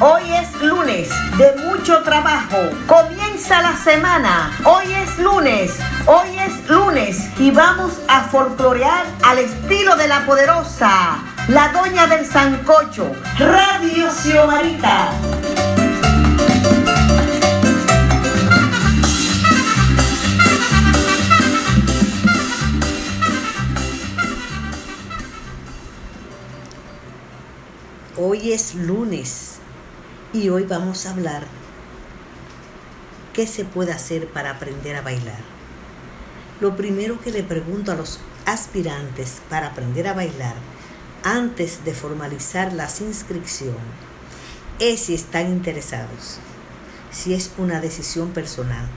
Hoy es lunes de mucho trabajo. Comienza la semana. Hoy es lunes. Hoy es lunes y vamos a folclorear al estilo de la poderosa, la doña del sancocho, Radio Xiomarita. Hoy es lunes y hoy vamos a hablar qué se puede hacer para aprender a bailar. Lo primero que le pregunto a los aspirantes para aprender a bailar antes de formalizar la inscripción es si están interesados, si es una decisión personal.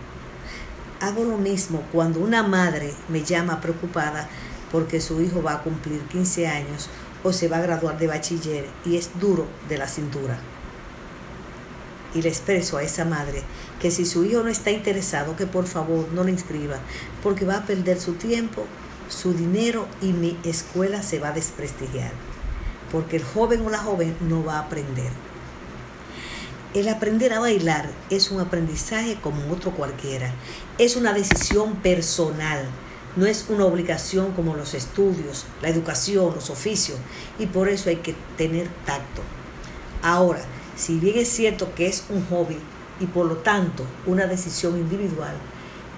Hago lo mismo cuando una madre me llama preocupada porque su hijo va a cumplir 15 años o se va a graduar de bachiller y es duro de la cintura. Y le expreso a esa madre que si su hijo no está interesado, que por favor no le inscriba, porque va a perder su tiempo, su dinero y mi escuela se va a desprestigiar, porque el joven o la joven no va a aprender. El aprender a bailar es un aprendizaje como otro cualquiera, es una decisión personal no es una obligación como los estudios, la educación, los oficios, y por eso hay que tener tacto. Ahora, si bien es cierto que es un hobby y por lo tanto una decisión individual,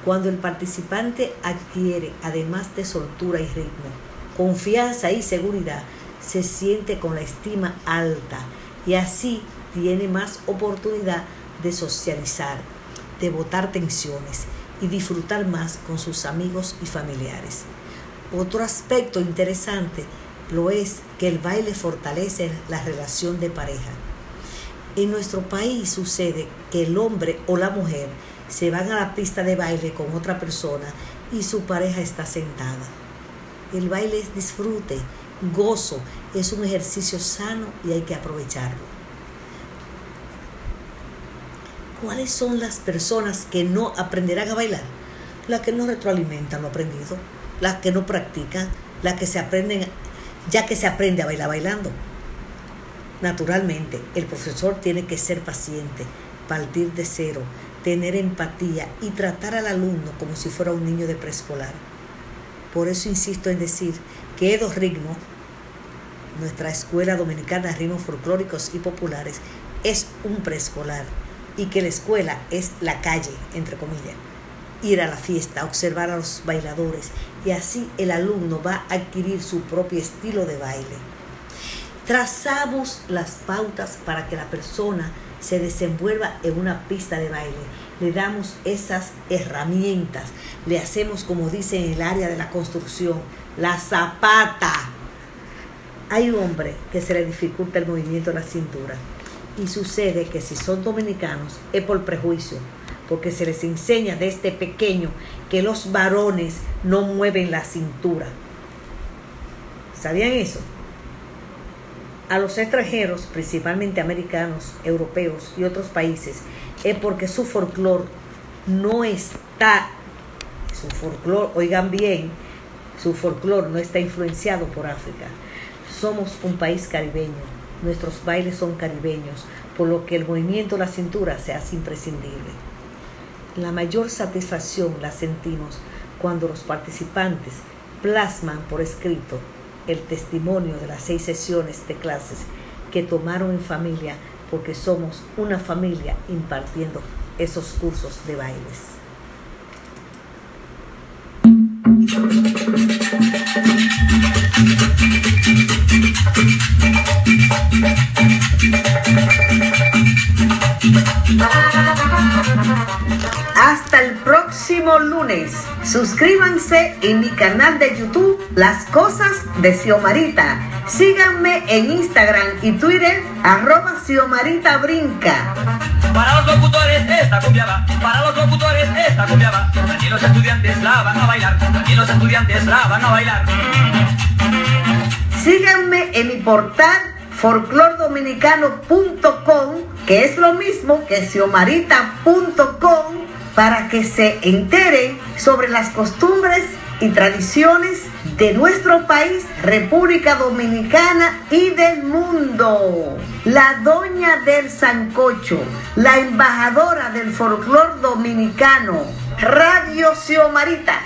cuando el participante adquiere, además de soltura y ritmo, confianza y seguridad, se siente con la estima alta y así tiene más oportunidad de socializar, de botar tensiones y disfrutar más con sus amigos y familiares. Otro aspecto interesante lo es que el baile fortalece la relación de pareja. En nuestro país sucede que el hombre o la mujer se van a la pista de baile con otra persona y su pareja está sentada. El baile es disfrute, gozo, es un ejercicio sano y hay que aprovecharlo. ¿Cuáles son las personas que no aprenderán a bailar? Las que no retroalimentan lo aprendido, las que no practican, las que se aprenden, ya que se aprende a bailar bailando. Naturalmente, el profesor tiene que ser paciente, partir de cero, tener empatía y tratar al alumno como si fuera un niño de preescolar. Por eso insisto en decir que Edo Ritmo, nuestra escuela dominicana de ritmos folclóricos y populares, es un preescolar y que la escuela es la calle, entre comillas. Ir a la fiesta, observar a los bailadores y así el alumno va a adquirir su propio estilo de baile. Trazamos las pautas para que la persona se desenvuelva en una pista de baile. Le damos esas herramientas. Le hacemos, como dice en el área de la construcción, la zapata. Hay un hombre que se le dificulta el movimiento de la cintura y sucede que si son dominicanos es por prejuicio, porque se les enseña desde este pequeño que los varones no mueven la cintura. ¿Sabían eso? A los extranjeros, principalmente americanos, europeos y otros países, es porque su folclore no está, su folclore, oigan bien, su folclore no está influenciado por África. Somos un país caribeño, Nuestros bailes son caribeños, por lo que el movimiento de la cintura se hace imprescindible. La mayor satisfacción la sentimos cuando los participantes plasman por escrito el testimonio de las seis sesiones de clases que tomaron en familia porque somos una familia impartiendo esos cursos de bailes. Próximo lunes. Suscríbanse en mi canal de YouTube Las Cosas de Xiomarita. Síganme en Instagram y Twitter arroba Xiomarita Brinca. Para los locutores esta cumbia va, para los locutores esta cumbia va. Aquí los estudiantes la van a bailar, aquí los estudiantes la van a bailar. Síganme en mi portal folclordominicano.com, que es lo mismo que xiomarita.com, para que se enteren sobre las costumbres y tradiciones de nuestro país, República Dominicana y del mundo. La doña del Sancocho, la embajadora del folclor dominicano, Radio Xiomarita.